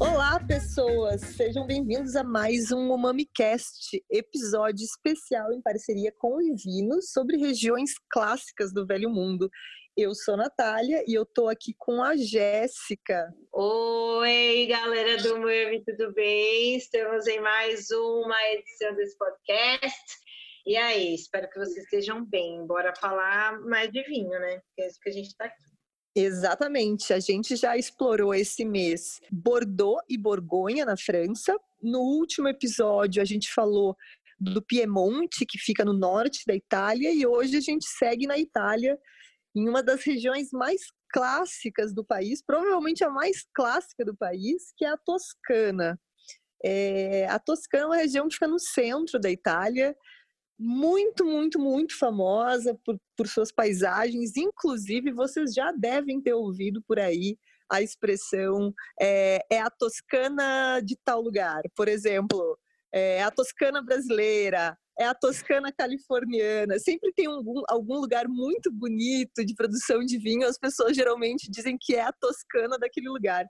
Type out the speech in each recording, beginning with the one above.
Olá, pessoas! Sejam bem-vindos a mais um UmamiCast, episódio especial em parceria com o Ivino sobre regiões clássicas do Velho Mundo. Eu sou Natália e eu tô aqui com a Jéssica. Oi, galera do Mami, tudo bem? Estamos em mais uma edição desse podcast. E aí, espero que vocês estejam bem. Bora falar mais de vinho, né? é isso que a gente está aqui. Exatamente. A gente já explorou esse mês Bordeaux e Borgonha na França. No último episódio, a gente falou do Piemonte, que fica no norte da Itália, e hoje a gente segue na Itália em uma das regiões mais clássicas do país, provavelmente a mais clássica do país, que é a Toscana. É, a Toscana é uma região que fica no centro da Itália, muito, muito, muito famosa por, por suas paisagens. Inclusive, vocês já devem ter ouvido por aí a expressão é, é a Toscana de tal lugar. Por exemplo, é a Toscana brasileira, é a Toscana californiana. Sempre tem algum, algum lugar muito bonito de produção de vinho. As pessoas geralmente dizem que é a Toscana daquele lugar,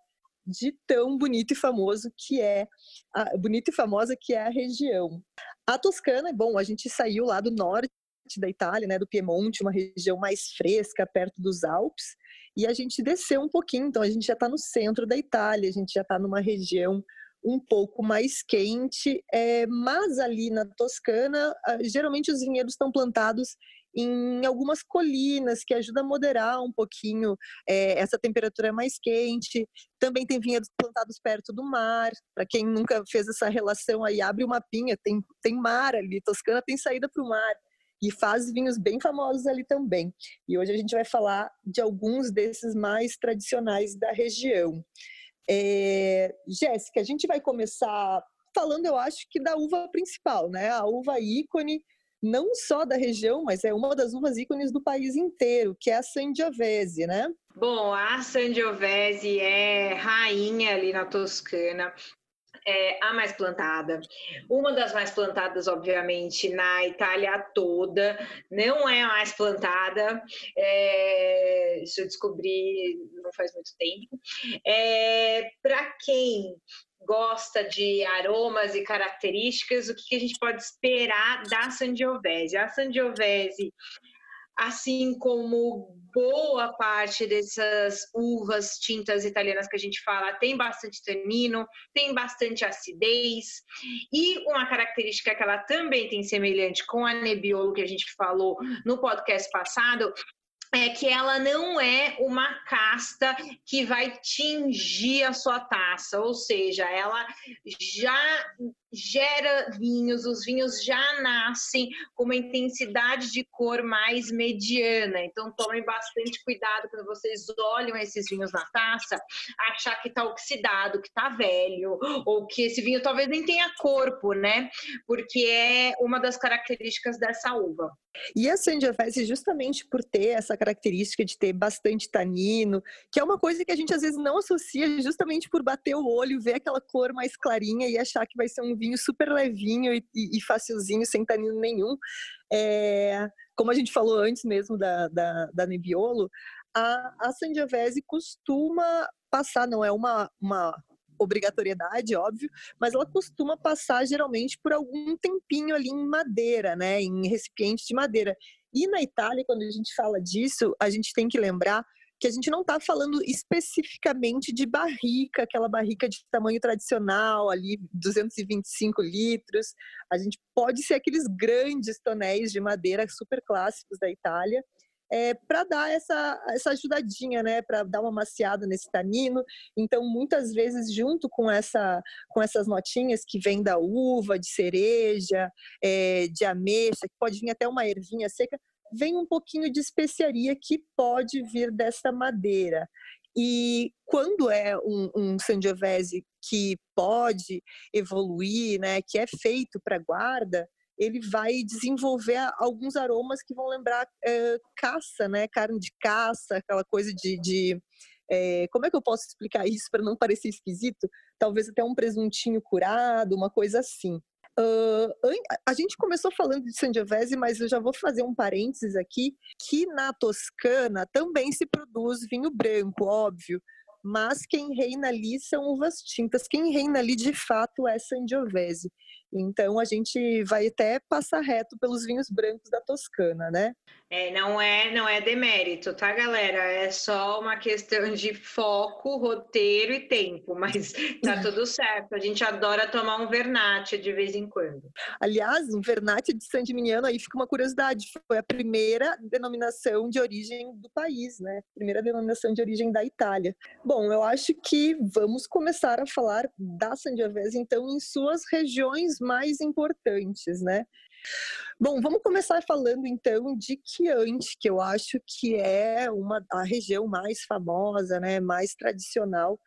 de tão bonito e famoso que é, a, bonito e famosa que é a região. A Toscana, bom, a gente saiu lá do norte da Itália, né, do Piemonte, uma região mais fresca, perto dos Alpes, e a gente desceu um pouquinho, então a gente já está no centro da Itália, a gente já está numa região um pouco mais quente, é, mas ali na Toscana, geralmente os vinhedos estão plantados em algumas colinas, que ajuda a moderar um pouquinho é, essa temperatura mais quente. Também tem vinhedos plantados perto do mar. Para quem nunca fez essa relação aí, abre uma pinha, tem, tem mar ali. Toscana tem saída para o mar e faz vinhos bem famosos ali também. E hoje a gente vai falar de alguns desses mais tradicionais da região. É, Jéssica, a gente vai começar falando, eu acho que da uva principal, né? A uva ícone, não só da região, mas é uma das uvas ícones do país inteiro, que é a Sangiovese, né? Bom, a Sangiovese é rainha ali na Toscana é a mais plantada. Uma das mais plantadas, obviamente, na Itália toda. Não é a mais plantada. É, isso eu descobri não faz muito tempo. É, Para quem gosta de aromas e características, o que, a gente pode esperar da Sangiovese? A Sangiovese assim como boa parte dessas uvas tintas italianas que a gente fala, tem bastante tanino, tem bastante acidez, e uma característica que ela também tem semelhante com a Nebbiolo que a gente falou no podcast passado, é que ela não é uma casta que vai tingir a sua taça, ou seja, ela já gera vinhos, os vinhos já nascem com uma intensidade de cor mais mediana. Então tomem bastante cuidado quando vocês olham esses vinhos na taça, achar que está oxidado, que está velho, ou que esse vinho talvez nem tenha corpo, né? Porque é uma das características dessa uva. E a Sangiovese, justamente por ter essa característica de ter bastante tanino, que é uma coisa que a gente às vezes não associa, justamente por bater o olho, ver aquela cor mais clarinha e achar que vai ser um vinho super levinho e, e, e facilzinho, sem tanino nenhum. É, como a gente falou antes mesmo da, da, da Nebbiolo, a, a Sangiovese costuma passar, não é uma, uma obrigatoriedade, óbvio, mas ela costuma passar geralmente por algum tempinho ali em madeira, né, em recipiente de madeira. E na Itália, quando a gente fala disso, a gente tem que lembrar que a gente não está falando especificamente de barrica, aquela barrica de tamanho tradicional, ali 225 litros. A gente pode ser aqueles grandes tonéis de madeira super clássicos da Itália, é, para dar essa, essa ajudadinha, né, para dar uma maciada nesse tanino. Então, muitas vezes, junto com, essa, com essas notinhas que vêm da uva, de cereja, é, de ameixa, que pode vir até uma ervinha seca, vem um pouquinho de especiaria que pode vir dessa madeira. E quando é um, um Sangiovese que pode evoluir, né, que é feito para guarda, ele vai desenvolver alguns aromas que vão lembrar é, caça, né, carne de caça, aquela coisa de, de é, como é que eu posso explicar isso para não parecer esquisito? Talvez até um presuntinho curado, uma coisa assim. Uh, a gente começou falando de Sangiovese, mas eu já vou fazer um parênteses aqui, que na Toscana também se produz vinho branco, óbvio, mas quem reina ali são uvas tintas. Quem reina ali de fato é Sangiovese. Então a gente vai até passar reto pelos vinhos brancos da Toscana, né? É, não é, não é demérito, tá, galera? É só uma questão de foco, roteiro e tempo, mas tá tudo certo. A gente adora tomar um Vernate de vez em quando. Aliás, um Vernate de San Gimignano, aí fica uma curiosidade, foi a primeira denominação de origem do país, né? Primeira denominação de origem da Itália. Bom, eu acho que vamos começar a falar da Sangiovese, então, em suas regiões mais importantes, né? Bom, vamos começar falando então de Chianti, que eu acho que é uma a região mais famosa, né, mais tradicional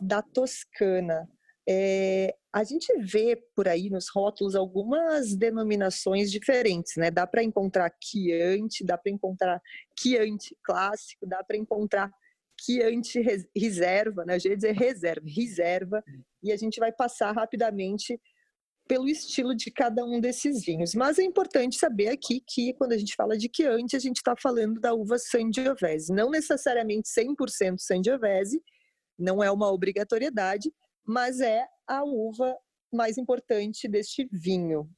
da Toscana. É, a gente vê por aí nos rótulos algumas denominações diferentes, né? Dá para encontrar Chianti, dá para encontrar Chianti clássico, dá para encontrar Chianti reserva, né? Eu ia dizer reserva, reserva, e a gente vai passar rapidamente pelo estilo de cada um desses vinhos. Mas é importante saber aqui que quando a gente fala de Chianti, a gente está falando da uva Sangiovese. Não necessariamente 100% Sangiovese, não é uma obrigatoriedade, mas é a uva mais importante deste vinho.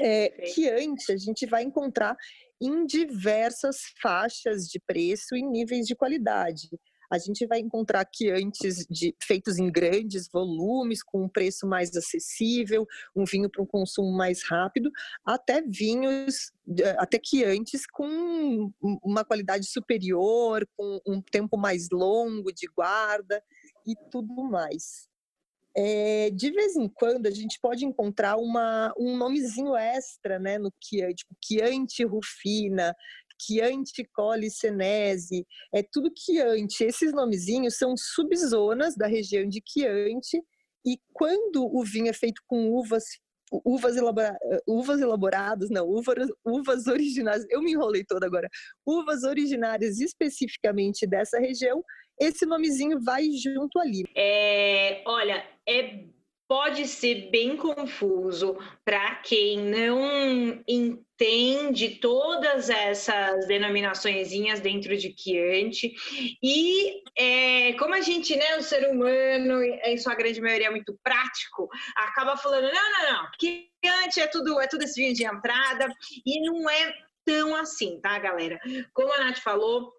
É, Chianti a gente vai encontrar em diversas faixas de preço e níveis de qualidade a gente vai encontrar que antes de feitos em grandes volumes, com um preço mais acessível, um vinho para um consumo mais rápido, até vinhos, até que antes com uma qualidade superior, com um tempo mais longo de guarda e tudo mais. É, de vez em quando a gente pode encontrar uma, um nomezinho extra né, no Chianti, tipo Chianti Rufina, Chianti Colli Senese, é tudo Chianti. Esses nomezinhos são subzonas da região de Chianti e quando o vinho é feito com uvas uvas, elabora, uvas elaboradas, não, uvas, uvas originárias, eu me enrolei toda agora, uvas originárias especificamente dessa região, esse nomezinho vai junto ali. É, olha, é pode ser bem confuso para quem não entende todas essas denominações dentro de Chianti. E é, como a gente, né, o ser humano, em sua grande maioria, é muito prático, acaba falando: não, não, não, Chianti é tudo, é tudo esse vinho de entrada, e não é tão assim, tá, galera? Como a Nath falou,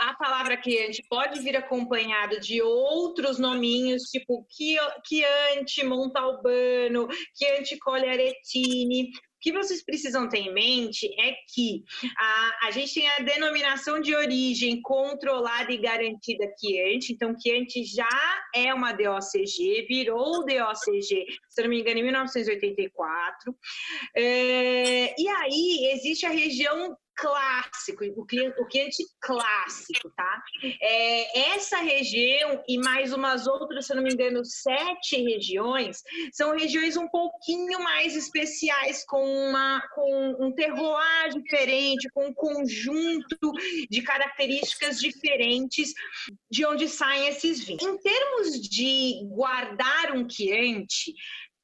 a palavra cliente pode vir acompanhado de outros nominhos, tipo Chianti Montalbano, Chianti Cogliaretini. O que vocês precisam ter em mente é que a, a gente tem a denominação de origem controlada e garantida Chianti, então Chianti já é uma DOCG, virou DOCG, se não me engano, em 1984. É, e aí existe a região clássico, o cliente, o cliente clássico, tá? É, essa região e mais umas outras, se eu não me engano, sete regiões, são regiões um pouquinho mais especiais, com, uma, com um terroir diferente, com um conjunto de características diferentes de onde saem esses vinhos. Em termos de guardar um cliente,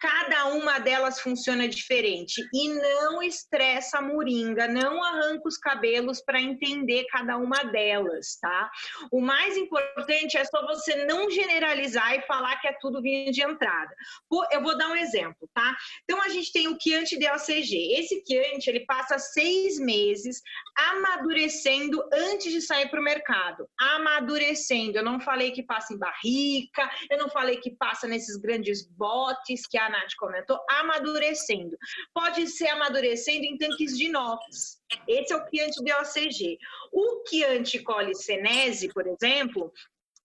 cada uma delas funciona diferente e não estressa a moringa, não arranca os cabelos para entender cada uma delas, tá? O mais importante é só você não generalizar e falar que é tudo vinho de entrada. Eu vou dar um exemplo, tá? Então a gente tem o Chianti DOCG. Esse Chianti ele passa seis meses amadurecendo antes de sair para o mercado. Amadurecendo. Eu não falei que passa em barrica, eu não falei que passa nesses grandes botes que a Nath comentou, amadurecendo. Pode ser amadurecendo em tanques de inox. Esse é o Chianti DOCG. O Chianti Colicenese, por exemplo,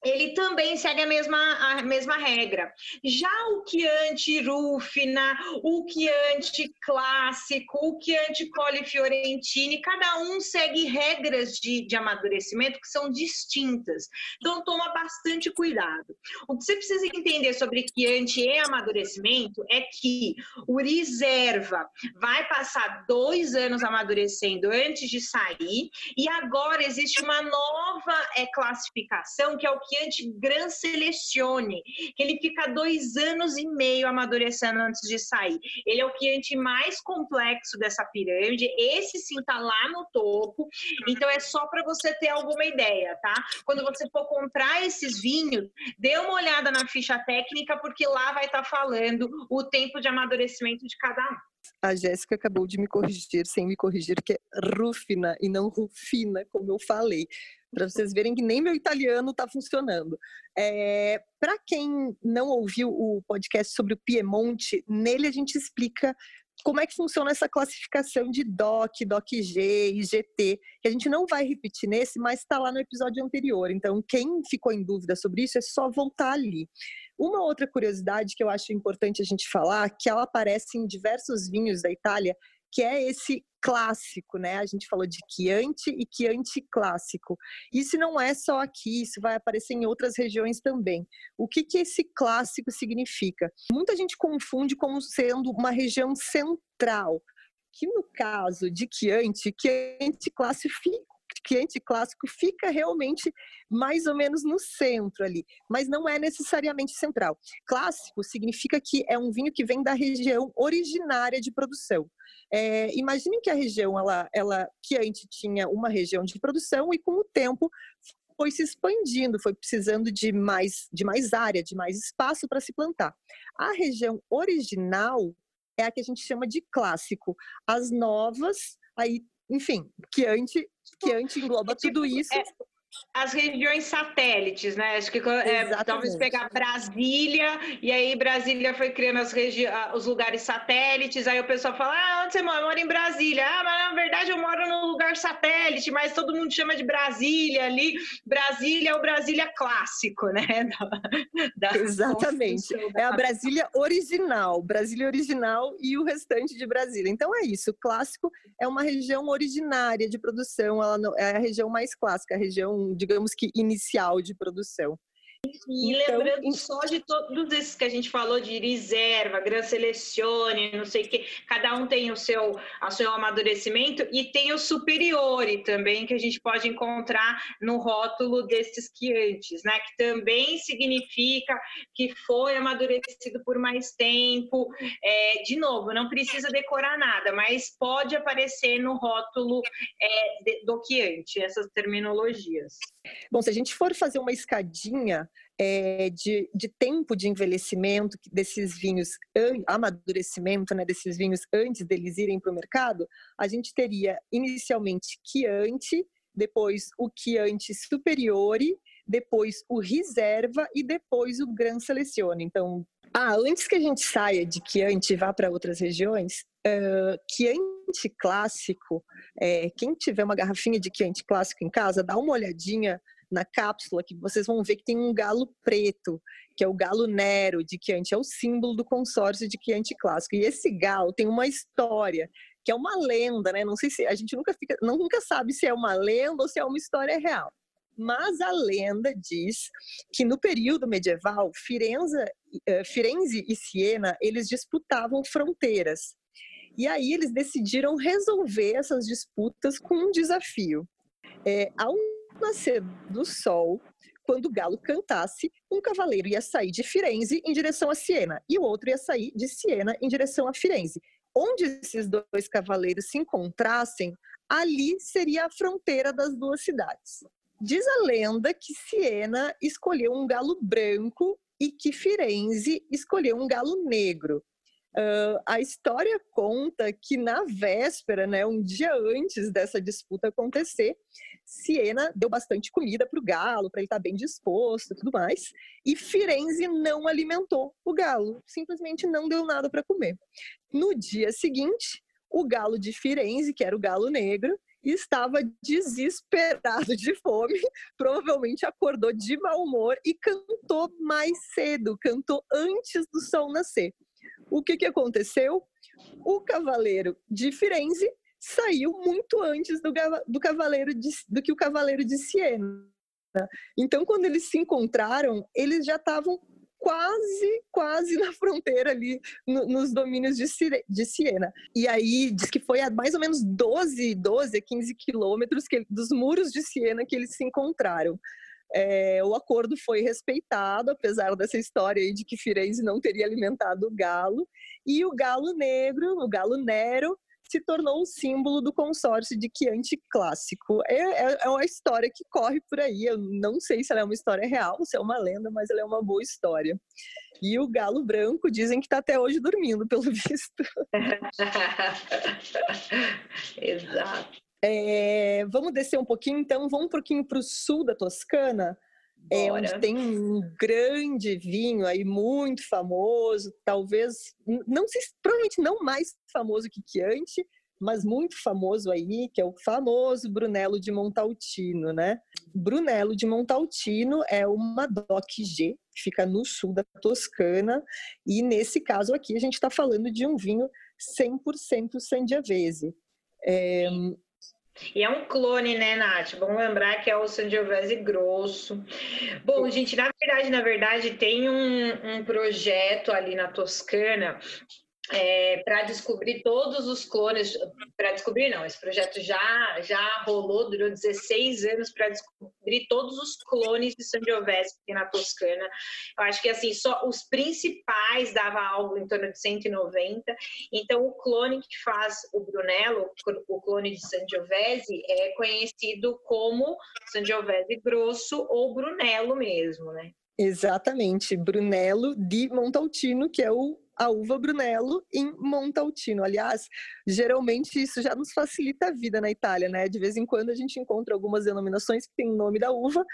ele também segue a mesma, a mesma regra. Já o Chianti Rufina, o Chianti Clássico, o Chianti Colli Fiorentini, cada um segue regras de, de amadurecimento que são distintas. Então, toma bastante cuidado. O que você precisa entender sobre Chianti e amadurecimento é que o reserva vai passar dois anos amadurecendo antes de sair, e agora existe uma nova é, classificação, que é o Chianti Gran Selezione, que ele fica dois anos e meio amadurecendo antes de sair. Ele é o Chianti mais complexo dessa pirâmide. Esse sim tá lá no topo. Então é só para você ter alguma ideia, tá? Quando você for comprar esses vinhos, dê uma olhada na ficha técnica, porque lá vai estar tá falando o tempo de amadurecimento de cada um. A Jéssica acabou de me corrigir, sem me corrigir, que é Rufina e não Rufina, como eu falei. Para vocês verem que nem meu italiano está funcionando. É, Para quem não ouviu o podcast sobre o Piemonte, nele a gente explica como é que funciona essa classificação de DOC, DOC-G e GT, que a gente não vai repetir nesse, mas está lá no episódio anterior. Então, quem ficou em dúvida sobre isso é só voltar ali. Uma outra curiosidade que eu acho importante a gente falar, que ela aparece em diversos vinhos da Itália, que é esse clássico, né? A gente falou de Chianti e Chianti clássico. Isso não é só aqui, isso vai aparecer em outras regiões também. O que, que esse clássico significa? Muita gente confunde como sendo uma região central, que no caso de Chianti, Chianti clássico cliente clássico fica realmente mais ou menos no centro ali, mas não é necessariamente central. Clássico significa que é um vinho que vem da região originária de produção. É, imaginem que a região, ela, ela, que antes tinha uma região de produção e com o tempo foi se expandindo, foi precisando de mais, de mais área, de mais espaço para se plantar. A região original é a que a gente chama de clássico. As novas, aí, enfim, que antes que antes engloba tipo, tudo isso. É, as regiões satélites, né? Acho que é, talvez pegar Brasília, e aí Brasília foi criando regi os lugares satélites, aí o pessoal fala, ah, onde você mora? Eu moro em Brasília. Ah, mas na verdade eu moro num lugar satélite, mas todo mundo chama de Brasília ali. Brasília é o Brasília clássico, né? Da, da Exatamente. É a Brasília original, Brasília original e o restante de Brasília. Então é isso, o clássico é uma região originária de produção, ela não, é a região mais clássica, a região digamos que, inicial de produção. E então, lembrando só de todos esses que a gente falou de reserva, Gran Selecione, não sei o que, cada um tem o seu, o seu amadurecimento e tem o superiore também, que a gente pode encontrar no rótulo desses quiantes, né? Que também significa que foi amadurecido por mais tempo. É, de novo, não precisa decorar nada, mas pode aparecer no rótulo é, do quiante, essas terminologias. Bom, se a gente for fazer uma escadinha é, de, de, tempo de envelhecimento desses vinhos, amadurecimento né, desses vinhos antes deles irem para o mercado, a gente teria inicialmente Chianti, depois o Chianti Superiore, depois o Reserva e depois o Gran Selezione. Então, ah, antes que a gente saia de Chianti e vá para outras regiões, uh, clássico, é, quem tiver uma garrafinha de Chianti clássico em casa, dá uma olhadinha na cápsula que vocês vão ver que tem um galo preto, que é o galo Nero de Chianti, é o símbolo do consórcio de Chianti clássico. E esse galo tem uma história que é uma lenda, né? Não sei se a gente nunca fica, nunca sabe se é uma lenda ou se é uma história real. Mas a lenda diz que no período medieval, Firenze, eh, Firenze e Siena, eles disputavam fronteiras. E aí eles decidiram resolver essas disputas com um desafio. É, ao nascer do sol, quando o galo cantasse, um cavaleiro ia sair de Firenze em direção a Siena e o outro ia sair de Siena em direção a Firenze. Onde esses dois cavaleiros se encontrassem, ali seria a fronteira das duas cidades. Diz a lenda que Siena escolheu um galo branco e que Firenze escolheu um galo negro. Uh, a história conta que na véspera, né, um dia antes dessa disputa acontecer, Siena deu bastante comida para o galo, para ele estar tá bem disposto e tudo mais, e Firenze não alimentou o galo, simplesmente não deu nada para comer. No dia seguinte, o galo de Firenze, que era o galo negro, estava desesperado de fome, provavelmente acordou de mau humor e cantou mais cedo, cantou antes do sol nascer. O que, que aconteceu? O cavaleiro de Firenze saiu muito antes do, do cavaleiro de, do que o cavaleiro de Siena. Então, quando eles se encontraram, eles já estavam quase, quase na fronteira ali, no, nos domínios de, de Siena. E aí diz que foi a mais ou menos 12, 12, 15 quilômetros que, dos muros de Siena que eles se encontraram. é, o acordo foi respeitado, apesar dessa história aí de que Firenze não teria alimentado o galo. E o galo negro, o galo Nero, se tornou um símbolo do consórcio de Chianti clássico. É, é, é, uma história que corre por aí. Eu não sei se ela é uma história real, se é uma lenda, mas ela é uma boa história. E o galo branco dizem que está até hoje dormindo, pelo visto. Exato. É, vamos descer um pouquinho, então, vamos um pouquinho para o sul da Toscana, é, onde tem um grande vinho aí muito famoso, talvez, não sei, provavelmente não mais famoso que Chianti, mas muito famoso aí, que é o famoso Brunello de Montaltino, né? Brunello de Montaltino é uma DOC G, que fica no sul da Toscana, e nesse caso aqui a gente está falando de um vinho 100% Sangiovese. É, e é um clone, né, Nath? Vamos lembrar que é o Sangiovese grosso. Bom, gente, na verdade, na verdade, tem um, um projeto ali na Toscana é, para descobrir todos os clones, para descobrir não, esse projeto já já rolou, durou 16 anos para descobrir todos os clones de Sangiovese na Toscana. Eu acho que assim, só os principais dava algo em torno de 190. Então o clone que faz o Brunello, o clone de Sangiovese é conhecido como Sangiovese grosso ou Brunello mesmo, né? Exatamente, Brunello di Montaltino, que é o a uva Brunello em Montaltino. Aliás, geralmente isso já nos facilita a vida na Itália, né? De vez em quando a gente encontra algumas denominações que têm o nome da uva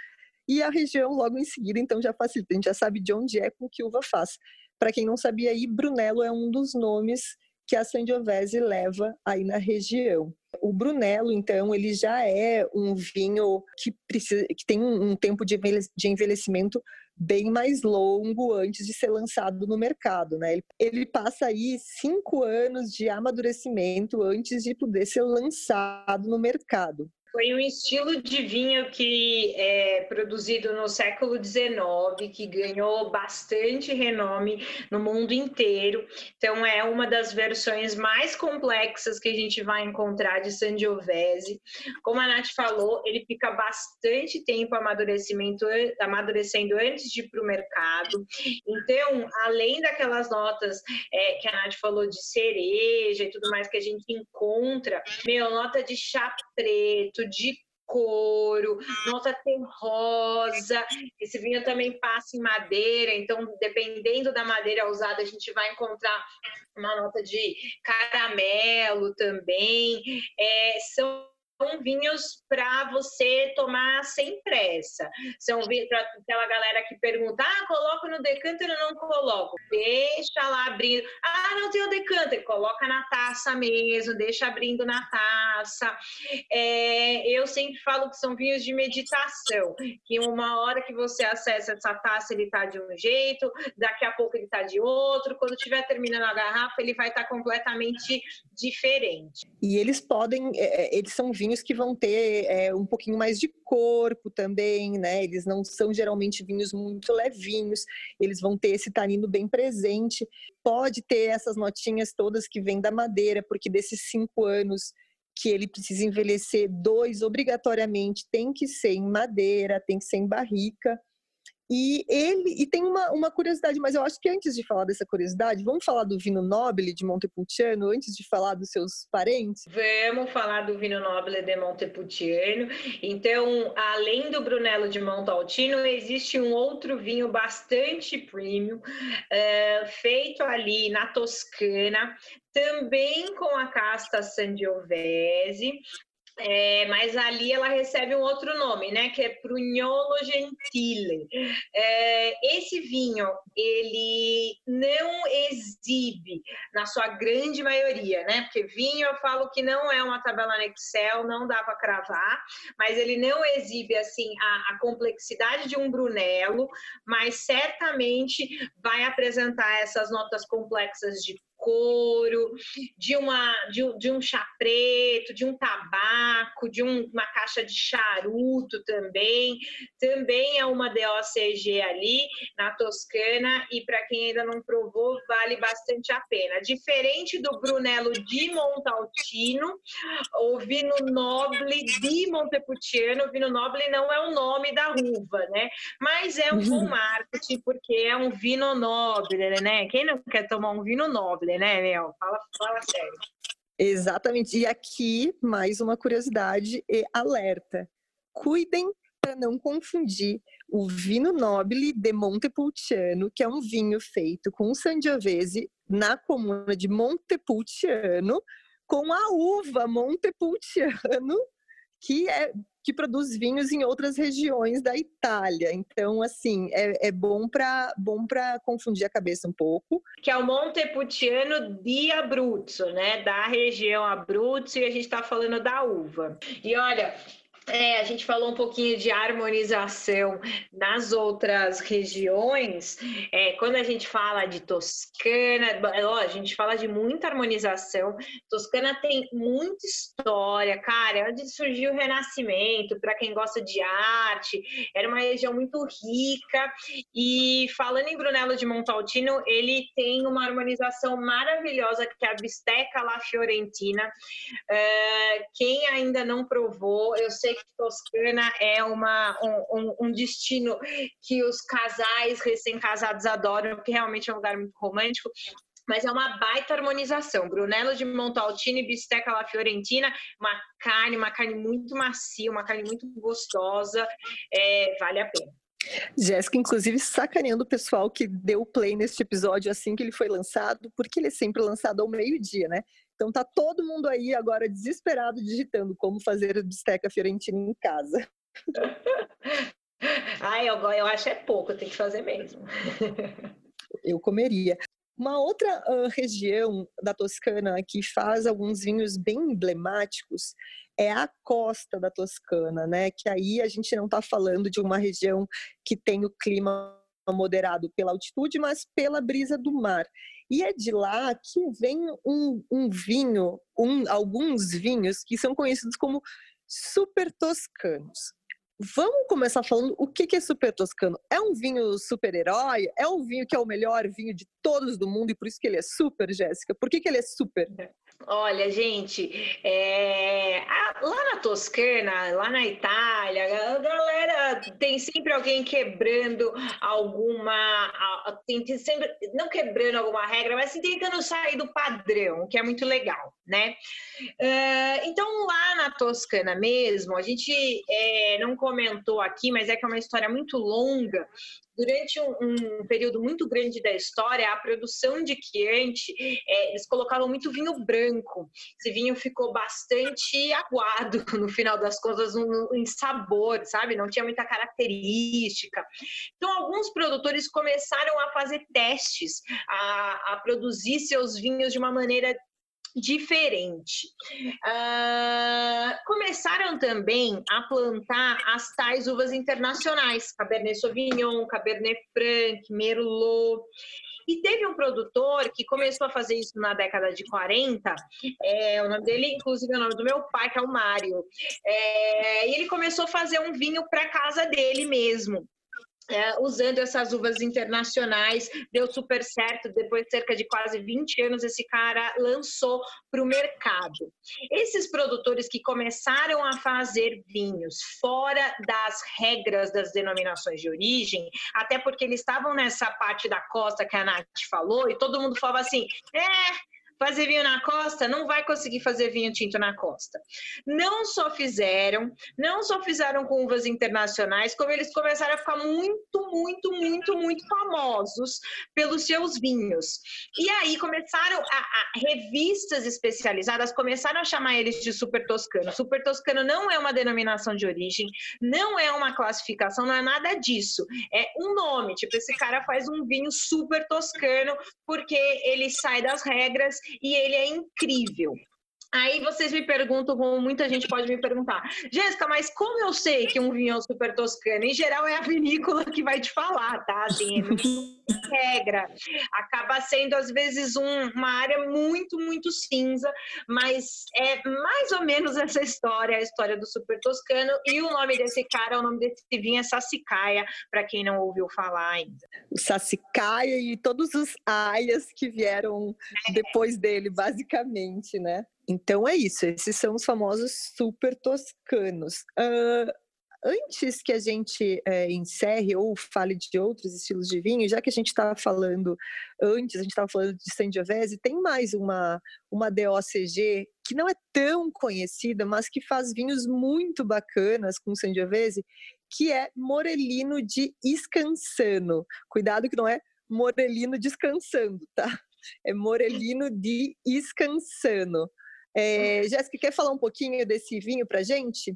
e a região logo em seguida, então já facilita. A gente já sabe de onde é com que uva faz. Para quem não sabia aí, Brunello é um dos nomes que a Sangiovese leva aí na região. O Brunello, então, ele já é um vinho que, precisa, que tem um tempo de envelhecimento bem mais longo antes de ser lançado no mercado, né? Ele, ele passa aí cinco anos de amadurecimento antes de poder ser lançado no mercado. Foi um estilo de vinho que é produzido no século XIX, que ganhou bastante renome no mundo inteiro. Então, é uma das versões mais complexas que a gente vai encontrar de Sangiovese. Como a Nath falou, ele fica bastante tempo amadurecimento, amadurecendo antes de ir para o mercado. Então, além daquelas notas é, que a Nath falou de cereja e tudo mais que a gente encontra, meu, nota de chá preto, de couro, nota terrosa. Esse vinho também passa em madeira, então dependendo da madeira usada, a gente vai encontrar uma nota de caramelo também. É, são são vinhos para você tomar sem pressa. São vinhos para aquela galera que pergunta: ah, coloco no decanter ou não coloco? Deixa lá abrindo. Ah, não tem o decanter. Coloca na taça mesmo, deixa abrindo na taça. É, eu sempre falo que são vinhos de meditação, que uma hora que você acessa essa taça, ele está de um jeito, daqui a pouco ele está de outro. Quando estiver terminando a garrafa, ele vai estar tá completamente diferente. E eles podem, é, é, eles são vinhos vinhos que vão ter é, um pouquinho mais de corpo também, né? Eles não são geralmente vinhos muito levinhos, eles vão ter esse tanino bem presente. Pode ter essas notinhas todas que vêm da madeira, porque desses cinco anos que ele precisa envelhecer, dois obrigatoriamente tem que ser em madeira, tem que ser em barrica. E ele e tem uma, uma curiosidade, mas eu acho que antes de falar dessa curiosidade, vamos falar do vinho Nobile de Montepulciano antes de falar dos seus parentes? Vamos falar do vinho Nobile de Montepulciano. Então, além do Brunello de Montaltino, existe um outro vinho bastante premium, uh, feito ali na Toscana, também com a casta Sangiovese, é, mas ali ela recebe um outro nome, né? Que é Prugnolo Gentile. É, esse vinho, ele não exibe, na sua grande maioria, né? Porque vinho eu falo que não é uma tabela no Excel, não dá para cravar, mas ele não exibe, assim, a, a complexidade de um Brunello, mas certamente vai apresentar essas notas complexas de couro, de, uma, de, de um chá preto, de um tabaco, de um, uma caixa de charuto também. Também é uma DOCG ali na Toscana e para quem ainda não provou, vale bastante a pena. Diferente do Brunello di Montalcino, o vinho noble di Montepulciano, o vinho noble não é o nome da uva, né? Mas é um bom marketing porque é um vinho nobre, né? Quem não quer tomar um vinho nobre, né, Mel? Fala, fala sério. Exatamente. E aqui, mais uma curiosidade e alerta. Cuidem para não confundir o vinho nobile de Montepulciano, que é um vinho feito com Sangiovese na comuna de Montepulciano, com a uva Montepulciano, que é que produz vinhos em outras regiões da Itália. Então, assim, é, é bom para bom confundir a cabeça um pouco. Que é o Montepulciano di Abruzzo, né? Da região Abruzzo, e a gente está falando da uva. E olha, é, a gente falou um pouquinho de harmonização nas outras regiões. É, quando a gente fala de Toscana, ó, a gente fala de muita harmonização. Toscana tem muita história, cara. É onde surgiu o Renascimento, para quem gosta de arte, era uma região muito rica. E falando em Brunello de Montaltino, ele tem uma harmonização maravilhosa que é a bisteca la Fiorentina. Uh, quem ainda não provou, eu sei que Toscana é uma, um, um, destino que os casais recém-casados adoram, porque realmente é um lugar muito romântico mas é uma baita harmonização. Brunello de Montaltini, bisteca la Fiorentina, uma carne, uma carne muito macia, uma carne muito gostosa, é, vale a pena. Jéssica, inclusive, sacaneando o pessoal que deu play neste episódio assim que ele foi lançado, porque ele é sempre lançado ao meio-dia, né? Então tá todo mundo aí agora desesperado digitando como fazer bisteca fiorentina em casa. Ai, eu, eu acho é pouco, tem que fazer mesmo. eu comeria. Uma outra uh, região da Toscana que faz alguns vinhos bem emblemáticos é a costa da Toscana, né? Que aí a gente não está falando de uma região que tem o clima moderado pela altitude, mas pela brisa do mar. E é de lá que vem um, um vinho, um, alguns vinhos que são conhecidos como super toscanos. Vamos começar falando o que é super toscano. É um vinho super-herói? É um vinho que é o melhor vinho de todos do mundo e por isso que ele é super, Jéssica? Por que, que ele é super? Olha, gente, é... lá na Toscana, lá na Itália, a galera tem sempre alguém quebrando alguma. Tem sempre, não quebrando alguma regra, mas assim, tentando sair do padrão, que é muito legal, né? Então, lá na Toscana mesmo, a gente é, não comentou aqui, mas é que é uma história muito longa durante um, um, período muito grande da história, a produção de Chianti, é, eles colocavam muito vinho branco. Esse vinho ficou bastante aguado no final das contas, no, em sabor, sabe? Não tinha muita característica. Então, alguns produtores começaram a fazer testes, a, a produzir seus vinhos de uma maneira diferente. Uh, começaram também a plantar as tais uvas internacionais, Cabernet Sauvignon, Cabernet Franc, Merlot. E teve um produtor que começou a fazer isso na década de 40, é, o nome dele, inclusive, é o nome do meu pai, que é o Mário. É, e ele começou a fazer um vinho para casa dele mesmo é, usando essas uvas internacionais, deu super certo. Depois de cerca de quase 20 anos, esse cara lançou para o mercado. Esses produtores que começaram a fazer vinhos fora das regras das denominações de origem, até porque eles estavam nessa parte da costa que a Nath falou, e todo mundo falava assim: é fazer vinho na costa, não vai conseguir fazer vinho tinto na costa. Não só fizeram, não só fizeram com uvas internacionais, como eles começaram a ficar muito, muito, muito, muito famosos pelos seus vinhos. E aí começaram a, a revistas especializadas começaram a chamar eles de super toscano. Super toscano não é uma denominação de origem, não é uma classificação, não é nada disso. É um nome, tipo esse cara faz um vinho super toscano porque ele sai das regras e ele é incrível. Aí vocês me perguntam, como muita gente pode me perguntar, Jéssica, mas como eu sei que um vinho é super toscano? Em geral é a vinícola que vai te falar, tá? Assim, regra. Acaba sendo, às vezes, um, uma área muito, muito cinza, mas é mais ou menos essa história, a história do super toscano. E o nome desse cara, o nome desse vinho é Sassicaia, para quem não ouviu falar ainda. O Sassicaia e todos os aias que vieram é. depois dele, basicamente, né? Então é isso, esses são os famosos super toscanos. Uh, antes que a gente é, encerre ou fale de outros estilos de vinho, já que a gente estava falando antes, a gente estava falando de Sangiovese, tem mais uma, uma DOCG que não é tão conhecida, mas que faz vinhos muito bacanas com Sangiovese, que é Morelino de Escansano. Cuidado que não é Morelino descansando, tá? É Morelino de Escansano. É, Jéssica, quer falar um pouquinho desse vinho para gente?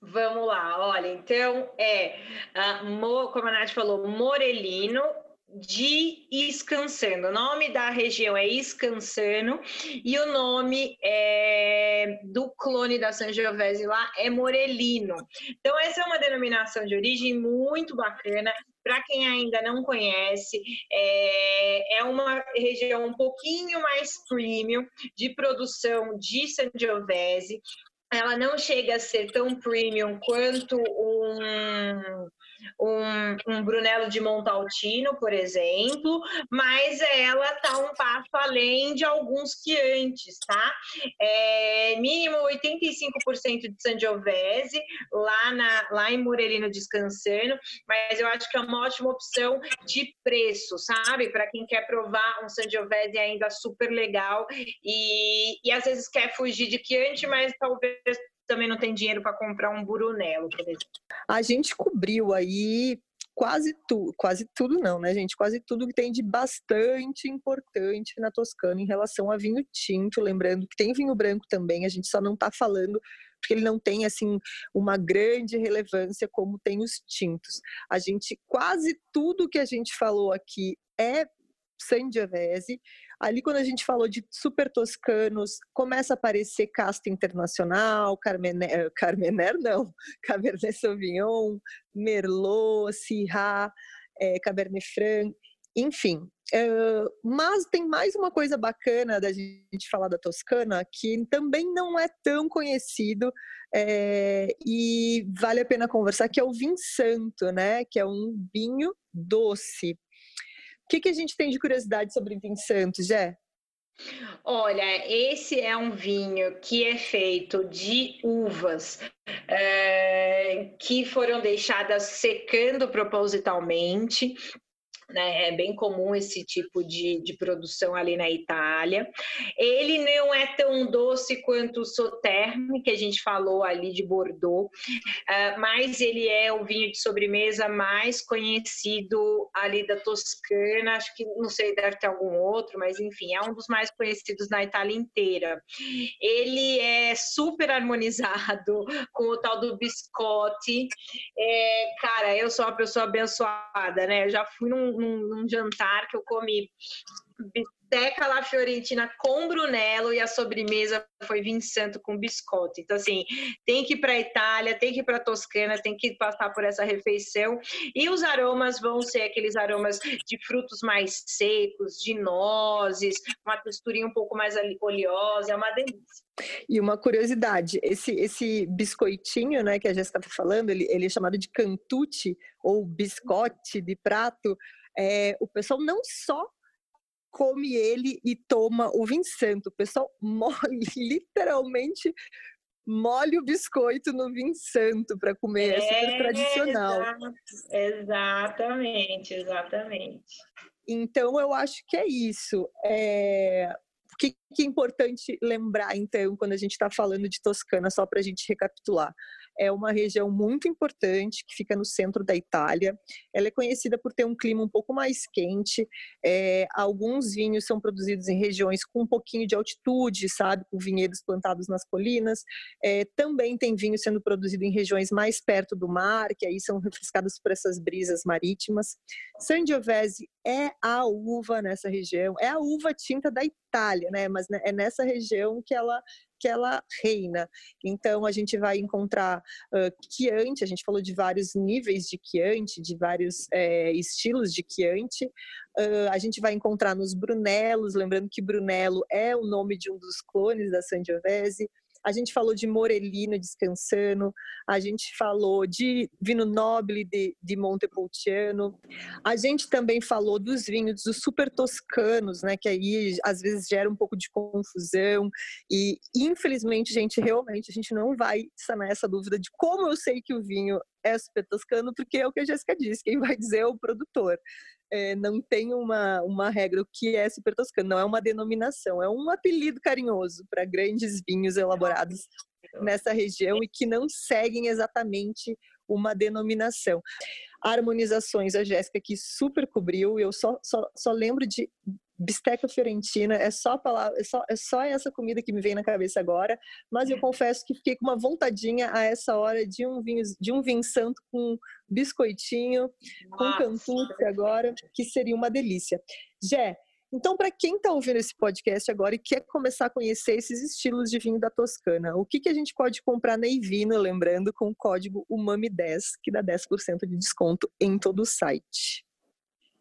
Vamos lá, olha, então é, uh, como a Nath falou, Morelino de Escansano. O nome da região é Escansano e o nome é, do clone da Sangiovese lá é Morelino. Então, essa é uma denominação de origem muito bacana. Para quem ainda não conhece, é, é uma região um pouquinho mais premium de produção de Sangiovese. Ela não chega a ser tão premium quanto um um, um Brunello de Montaltino, por exemplo, mas ela está um passo além de alguns que antes, tá? É, mínimo 85% de Sangiovese lá, na, lá em Morelino Descansando, mas eu acho que é uma ótima opção de preço, sabe? Para quem quer provar um Sangiovese ainda super legal e, e às vezes quer fugir de Chianti, mas talvez também não tem dinheiro para comprar um Brunello, por exemplo. A gente cobriu aí quase tudo, quase tudo não, né, gente? Quase tudo que tem de bastante importante na Toscana em relação a vinho tinto. Lembrando que tem vinho branco também, a gente só não está falando porque ele não tem assim uma grande relevância como tem os tintos. A gente quase tudo que a gente falou aqui é Sangiovese. Ali, quando a gente falou de super toscanos, começa a aparecer casta internacional, Carmener, eh, Carmener não, Cabernet Sauvignon, Merlot, Syrah, é, Cabernet Franc, enfim. Uh, mas tem mais uma coisa bacana da gente falar da Toscana, que também não é tão conhecido é, e vale a pena conversar, que é o vinho santo, né? Que é um vinho doce. O que, que a gente tem de curiosidade sobre vinho Santos, Jé? Olha, esse é um vinho que é feito de uvas é, que foram deixadas secando propositalmente né? É bem comum esse tipo de, de produção ali na Itália. Ele não é tão doce quanto o Sauternes, que a gente falou ali de Bordeaux, uh, mas ele é o vinho de sobremesa mais conhecido ali da Toscana. Acho que não sei, deve ter algum outro, mas enfim, é um dos mais conhecidos na Itália inteira. Ele é super harmonizado com o tal do biscotti. É, cara, eu sou uma pessoa abençoada, né? Eu já fui num, num, num jantar que eu comi bisteca la fiorentina com Brunello e a sobremesa foi vinho santo com biscotti. Então, assim, tem que ir para a Itália, tem que ir para a Toscana, tem que passar por essa refeição. E os aromas vão ser aqueles aromas de frutos mais secos, de nozes, uma texturinha um pouco mais oleosa, é uma delícia. E uma curiosidade, esse, esse biscoitinho, né, que a Jéssica está falando, ele, ele é chamado de cantucci ou biscote de prato, é, o pessoal não só come ele e toma o vinho santo, o pessoal molha, literalmente molha o biscoito no vinho santo para comer, é, é super tradicional. exatamente, exatamente. Então eu acho que é isso. É... O que, que é importante lembrar, então, quando a gente está falando de Toscana, só para a gente recapitular? é uma região muito importante que fica no centro da Itália. Ela é conhecida por ter um clima um pouco mais quente. É, alguns vinhos são produzidos em regiões com um pouquinho de altitude, sabe, com vinhedos plantados nas colinas. É, também tem vinho sendo produzido em regiões mais perto do mar, que aí são refrescadas por essas brisas marítimas. Sangiovese é a uva nessa região, é a uva tinta da Itália, né? Mas é nessa região que ela que ela reina. Então, a gente vai encontrar uh, a gente falou de vários níveis de Chianti, de vários é, estilos de Chianti. Uh, a gente vai encontrar nos Brunelos, lembrando que Brunello é o nome de um dos clones da Sangiovese. A gente falou de Morellino descansando, a gente falou de vinho nobile de, de Montepulciano, a gente também falou dos vinhos dos super toscanos, né, que aí às vezes gera um pouco de confusão e infelizmente, gente, realmente a gente não vai sanar essa dúvida de como eu sei que o vinho é super toscano, porque é o que a Jéssica disse, quem vai dizer é o produtor é, não tem uma, uma regra. O que é super toscano? Não é uma denominação, é um apelido carinhoso para grandes vinhos elaborados nessa região e que não seguem exatamente uma denominação. Harmonizações, a Jéssica aqui super cobriu, eu só, só, só lembro de bisteca fiorentina, é só, palavra, é, só, é só essa comida que me vem na cabeça agora, mas eu confesso que fiquei com uma vontadinha a essa hora de um vinho, de um vinho santo com biscoitinho, Nossa. com cantuce agora, que seria uma delícia. Jé, então, para quem está ouvindo esse podcast agora e quer começar a conhecer esses estilos de vinho da Toscana, o que, que a gente pode comprar na Ivino, lembrando, com o código UMAMI10, que dá 10% de desconto em todo o site?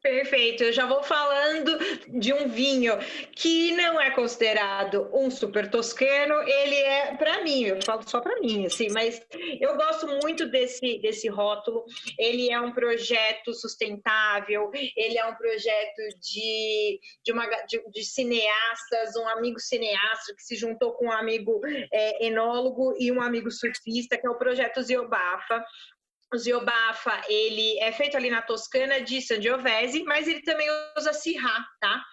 Perfeito, eu já vou falando de um vinho que não é considerado um super toscano, ele é para mim, eu falo só para mim, assim, mas eu gosto muito desse, desse rótulo. Ele é um projeto sustentável, ele é um projeto de, de, uma, de, de cineastas, um amigo cineasta que se juntou com um amigo é, enólogo e um amigo surfista, que é o projeto Ziobafa o Ziobafa, ele é feito ali na Toscana de Sangiovese, mas ele também usa Syrah, tá?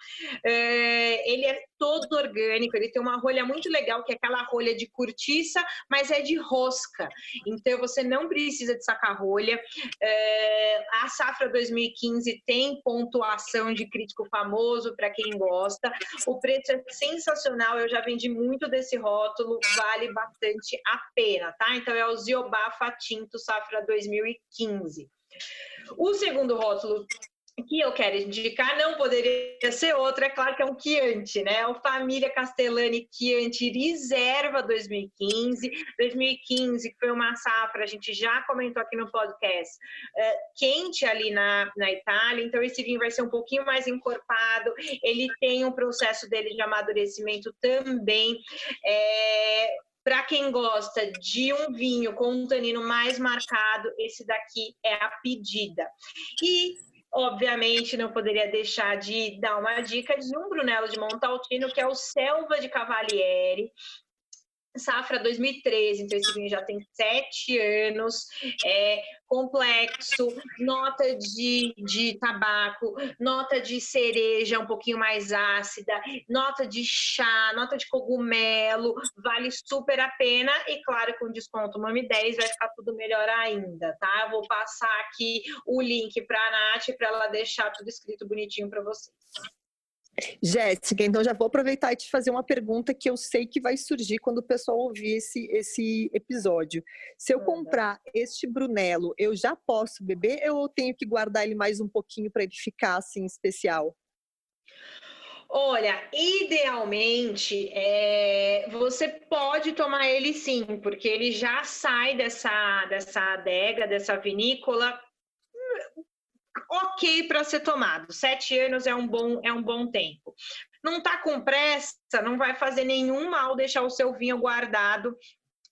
É, ele é todo orgânico, ele tem uma rolha muito legal, que é aquela rolha de cortiça, mas é de rosca. Então, você não precisa de sacar rolha. É, a Safra 2015 tem pontuação de crítico famoso, para quem gosta. O preço é sensacional, eu já vendi muito desse rótulo, vale bastante a pena, tá? Então, é o Ziobafa Tinto Safra 2015. O segundo rótulo que eu quero indicar não poderia ser outro, é claro que é um Chianti, né? O Família Castellani Chianti Reserva 2015. 2015, que foi uma safra, a gente já comentou aqui no podcast, é, quente ali na, na Itália, então esse vinho vai ser um pouquinho mais encorpado, ele tem um processo dele de amadurecimento também. É, para quem gosta de um vinho com um tanino mais marcado, esse daqui é a pedida. E obviamente não poderia deixar de dar uma dica de um Brunello de Montaltino, que é o Selva de Cavalieri, Safra 2013, então esse vinho já tem sete anos, é complexo, nota de, de tabaco, nota de cereja um pouquinho mais ácida, nota de chá, nota de cogumelo, vale super a pena e claro, com desconto Mami 10 vai ficar tudo melhor ainda, tá? vou passar aqui o link para a Nath para ela deixar tudo escrito bonitinho para vocês. Jéssica, então já vou aproveitar e te fazer uma pergunta que eu sei que vai surgir quando o pessoal ouvir esse, esse episódio. Se eu comprar este Brunello, eu já posso beber ou eu tenho que guardar ele mais um pouquinho para ele ficar assim especial? Olha, idealmente é, você pode tomar ele sim, porque ele já sai dessa, dessa adega, dessa vinícola ok para ser tomado. Sete anos é um bom, é um bom tempo. Não está com pressa, não vai fazer nenhum mal deixar o seu vinho guardado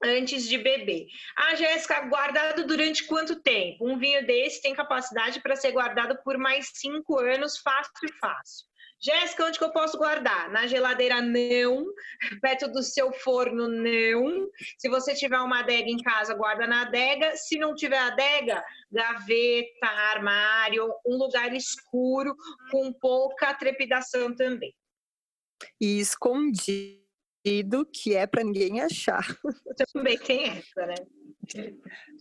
antes de beber. Ah, Jéssica, guardado durante quanto tempo? Um vinho desse tem capacidade para ser guardado por mais cinco anos, fácil e fácil. Jéssica, onde que eu posso guardar? Na geladeira, não. Perto do seu forno, não. Se você tiver uma adega em casa, guarda na adega. Se não tiver adega, gaveta, armário, um lugar escuro, com pouca trepidação também. E escondido, que é para ninguém achar. Também tem essa, né?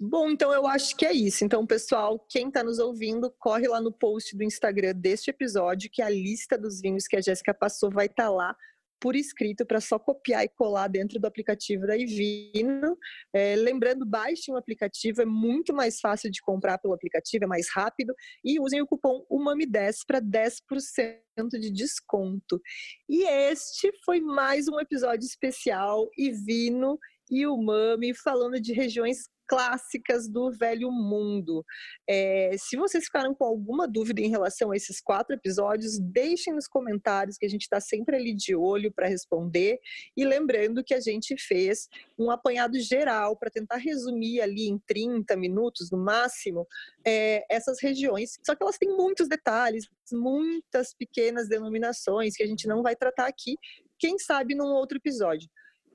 Bom, então eu acho que é isso. Então, pessoal, quem está nos ouvindo, corre lá no post do Instagram deste episódio, que a lista dos vinhos que a Jéssica passou vai estar tá lá por escrito para só copiar e colar dentro do aplicativo da Ivino. É, lembrando, baixem o aplicativo, é muito mais fácil de comprar pelo aplicativo, é mais rápido. E usem o cupom UMAMI10 para 10% de desconto. E este foi mais um episódio especial Ivino e o Mami falando de regiões clássicas do velho mundo. É, se vocês ficaram com alguma dúvida em relação a esses quatro episódios, deixem nos comentários que a gente está sempre ali de olho para responder. E lembrando que a gente fez um apanhado geral para tentar resumir ali em 30 minutos no máximo é, essas regiões. Só que elas têm muitos detalhes, muitas pequenas denominações que a gente não vai tratar aqui. Quem sabe num outro episódio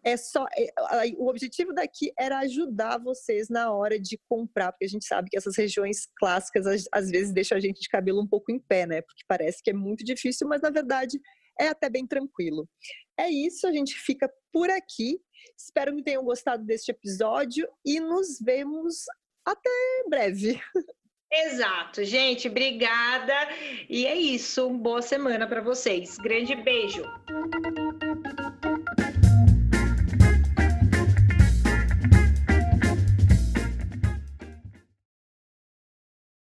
é só é, o objetivo daqui era ajudar vocês na hora de comprar, porque a gente sabe que essas regiões clássicas às, às vezes deixam a gente de cabelo um pouco em pé, né? Porque parece que é muito difícil, mas na verdade é até bem tranquilo. É isso, a gente fica por aqui. Espero que tenham gostado deste episódio e nos vemos até breve. Exato, gente, obrigada. E é isso, boa semana para vocês. Grande beijo.